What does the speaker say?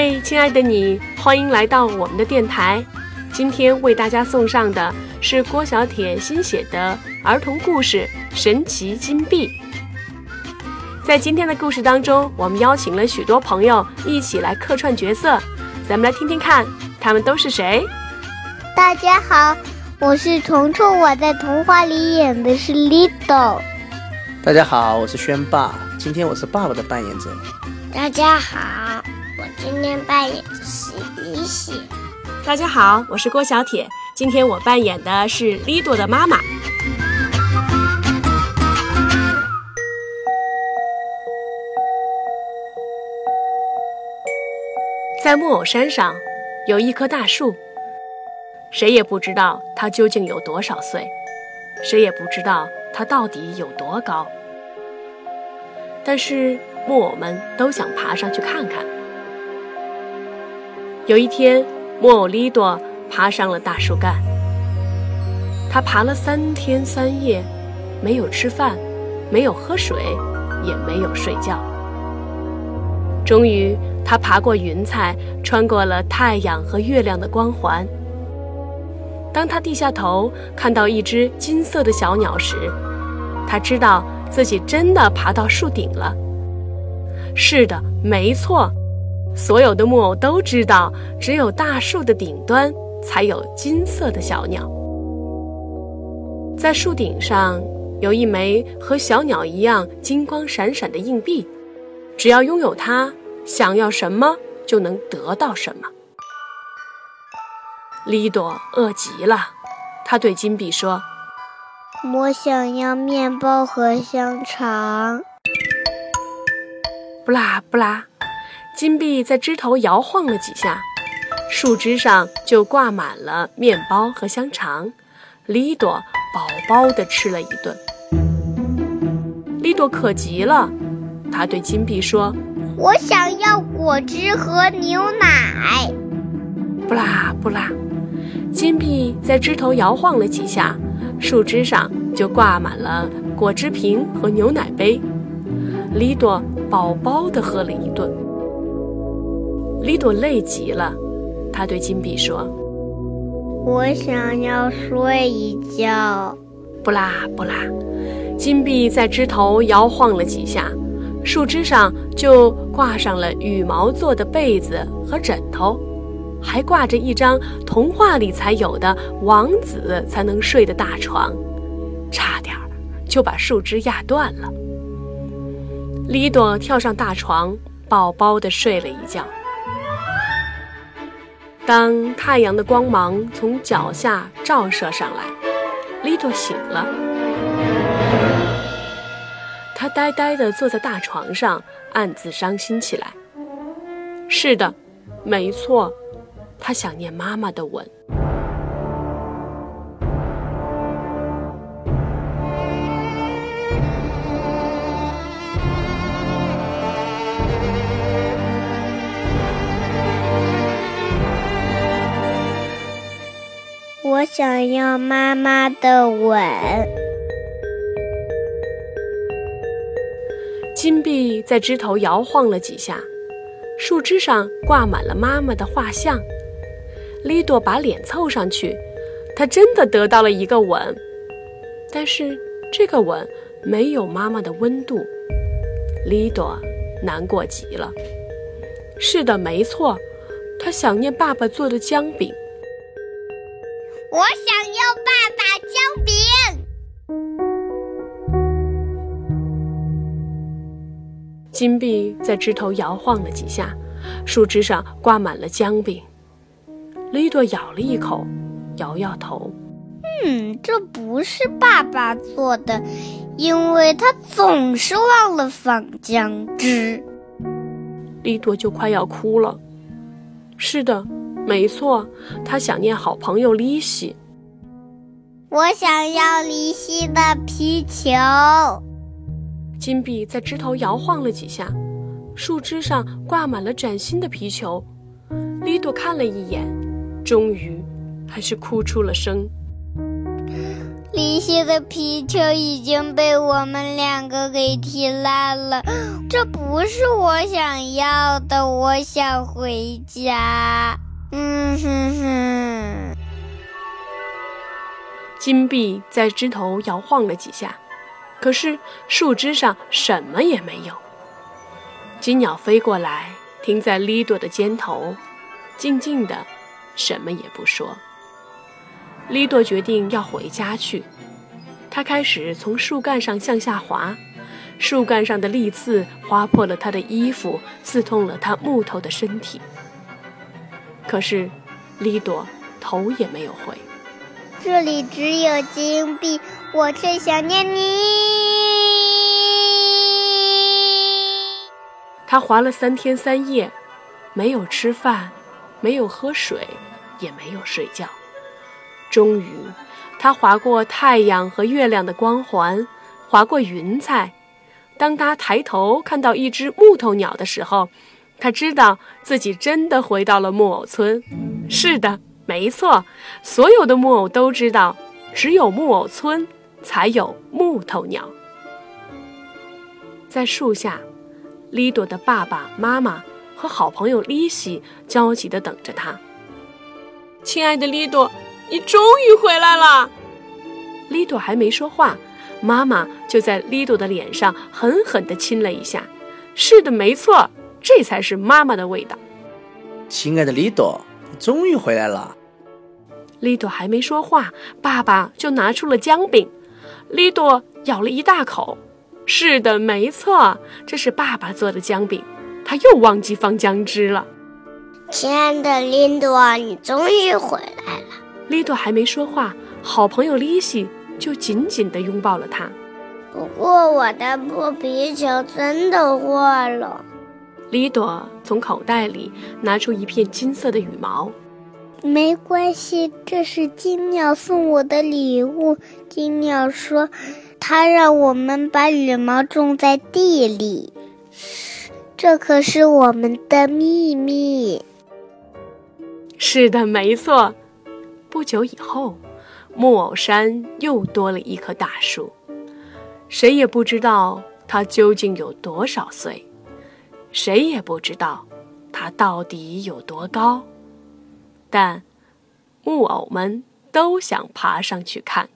嗨，亲爱的你，欢迎来到我们的电台。今天为大家送上的是郭小铁新写的儿童故事《神奇金币》。在今天的故事当中，我们邀请了许多朋友一起来客串角色，咱们来听听看，他们都是谁？大家好，我是虫虫，我在童话里演的是 Little。大家好，我是轩爸，今天我是爸爸的扮演者。大家好，我今天扮演的是李喜。大家好，我是郭小铁，今天我扮演的是 Lido 的妈妈。在木偶山上有一棵大树，谁也不知道它究竟有多少岁，谁也不知道它到底有多高。但是木偶们都想爬上去看看。有一天，木偶利多爬上了大树干，他爬了三天三夜，没有吃饭，没有喝水，也没有睡觉。终于，他爬过云彩，穿过了太阳和月亮的光环。当他低下头看到一只金色的小鸟时，他知道自己真的爬到树顶了。是的，没错，所有的木偶都知道，只有大树的顶端才有金色的小鸟。在树顶上有一枚和小鸟一样金光闪闪的硬币，只要拥有它，想要什么就能得到什么。利朵饿极了，他对金币说。我想要面包和香肠。不啦不啦，金币在枝头摇晃了几下，树枝上就挂满了面包和香肠。利朵饱饱地吃了一顿。利朵渴极了，他对金币说：“我想要果汁和牛奶。”不啦不啦，金币在枝头摇晃了几下。树枝上就挂满了果汁瓶和牛奶杯，利朵饱饱地喝了一顿。利多累极了，她对金币说：“我想要睡一觉。”不啦不啦，金币在枝头摇晃了几下，树枝上就挂上了羽毛做的被子和枕头。还挂着一张童话里才有的王子才能睡的大床，差点就把树枝压断了。李朵跳上大床，饱饱的睡了一觉。当太阳的光芒从脚下照射上来，利多醒了。他呆呆地坐在大床上，暗自伤心起来。是的，没错。他想念妈妈的吻。我想要妈妈的吻。金币在枝头摇晃了几下。树枝上挂满了妈妈的画像，利多把脸凑上去，他真的得到了一个吻，但是这个吻没有妈妈的温度，利多难过极了。是的，没错，他想念爸爸做的姜饼。我想要爸爸姜饼。金币在枝头摇晃了几下，树枝上挂满了姜饼。雷朵咬了一口，摇摇头：“嗯，这不是爸爸做的，因为他总是忘了放姜汁。”利多就快要哭了。是的，没错，他想念好朋友利西。我想要利西的皮球。金币在枝头摇晃了几下，树枝上挂满了崭新的皮球。利多看了一眼，终于还是哭出了声。离西的皮球已经被我们两个给踢烂了，这不是我想要的。我想回家。嗯哼哼。金币在枝头摇晃了几下，可是树枝上什么也没有。金鸟飞过来，停在利朵的肩头，静静的，什么也不说。利朵决定要回家去，她开始从树干上向下滑，树干上的利刺划破了她的衣服，刺痛了她木头的身体。可是，丽朵头也没有回。这里只有金币，我最想念你。他滑了三天三夜，没有吃饭，没有喝水，也没有睡觉。终于，他划过太阳和月亮的光环，划过云彩。当他抬头看到一只木头鸟的时候，他知道自己真的回到了木偶村。是的，没错，所有的木偶都知道，只有木偶村才有木头鸟。在树下，莉朵的爸爸妈妈和好朋友丽西焦急地等着他。亲爱的莉朵。你终于回来了，莉朵还没说话，妈妈就在莉朵的脸上狠狠地亲了一下。是的，没错，这才是妈妈的味道。亲爱的李朵，你终于回来了。李朵还没说话，爸爸就拿出了姜饼。李朵咬了一大口。是的，没错，这是爸爸做的姜饼。他又忘记放姜汁了。亲爱的李朵，你终于回来了。李朵还没说话，好朋友丽西就紧紧地拥抱了他。不过我的破皮球真的坏了。莉朵从口袋里拿出一片金色的羽毛。没关系，这是金鸟送我的礼物。金鸟说，它让我们把羽毛种在地里。这可是我们的秘密。是的，没错。不久以后，木偶山又多了一棵大树。谁也不知道它究竟有多少岁，谁也不知道它到底有多高。但木偶们都想爬上去看。